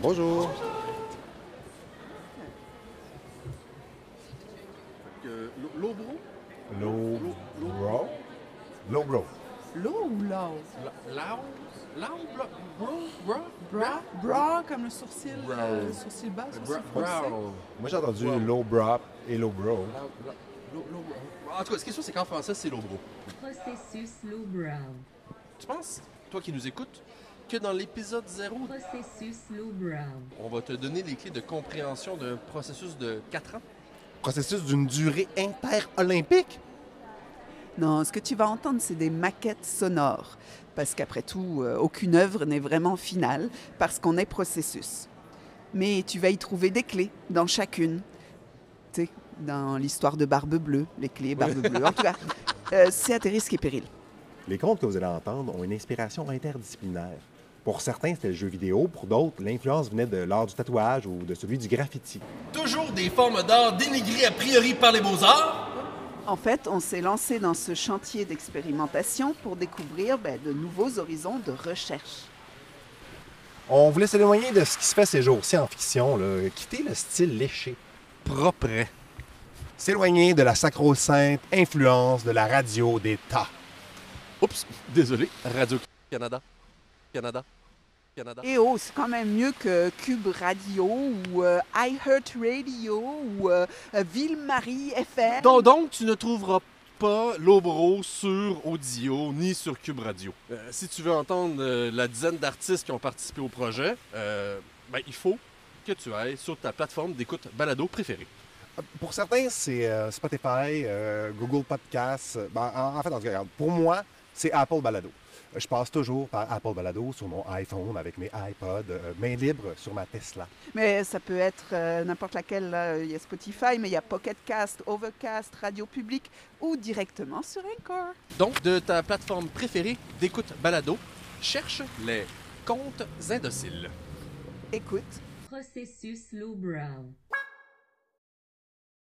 Bonjour. Lobro? Low bro. Low bro. L'eau ou l'eau? Lao? Lao? Bro? Bro? Bra? Bra, comme le sourcil, euh, le sourcil bas, sourcil. Moi, j'ai entendu low bro et low bro. En tout cas, ce qui est sûr, c'est qu'en français, c'est Lobro. Processus low brow. Tu penses, toi qui nous écoutes, que dans l'épisode 0, Processus on va te donner les clés de compréhension d'un processus de 4 ans? Processus d'une durée interolympique? Non, ce que tu vas entendre, c'est des maquettes sonores. Parce qu'après tout, euh, aucune œuvre n'est vraiment finale, parce qu'on est processus. Mais tu vas y trouver des clés dans chacune. Tu sais, dans l'histoire de Barbe Bleue, les clés Barbe Bleue. En tout cas, euh, c'est à tes risques et périls. Les contes que vous allez entendre ont une inspiration interdisciplinaire. Pour certains, c'était le jeu vidéo. Pour d'autres, l'influence venait de l'art du tatouage ou de celui du graffiti. Toujours des formes d'art dénigrées a priori par les beaux-arts? En fait, on s'est lancé dans ce chantier d'expérimentation pour découvrir ben, de nouveaux horizons de recherche. On voulait s'éloigner de ce qui se fait ces jours-ci en fiction, là, quitter le style léché. Propre. S'éloigner de la sacro-sainte influence de la radio d'État. Oups, désolé. Radio-Canada. Canada. Canada. Et oh, c'est quand même mieux que Cube Radio ou euh, iHeart Radio ou euh, Ville-Marie FM. Donc, donc, tu ne trouveras pas Lobro sur Audio ni sur Cube Radio. Euh, si tu veux entendre euh, la dizaine d'artistes qui ont participé au projet, euh, ben, il faut que tu ailles sur ta plateforme d'écoute balado préférée. Pour certains, c'est euh, Spotify, euh, Google Podcasts. Ben, en, en fait, en tout cas, regarde, pour moi, c'est Apple Balado. Euh, Je passe toujours par Apple Balado sur mon iPhone avec mes iPods, euh, main libre sur ma Tesla. Mais ça peut être euh, n'importe laquelle. là. Il y a Spotify, mais il y a Pocket Cast, Overcast, Radio Public ou directement sur Anchor. Donc, de ta plateforme préférée d'écoute balado, cherche les comptes indociles. Écoute, Processus low brow.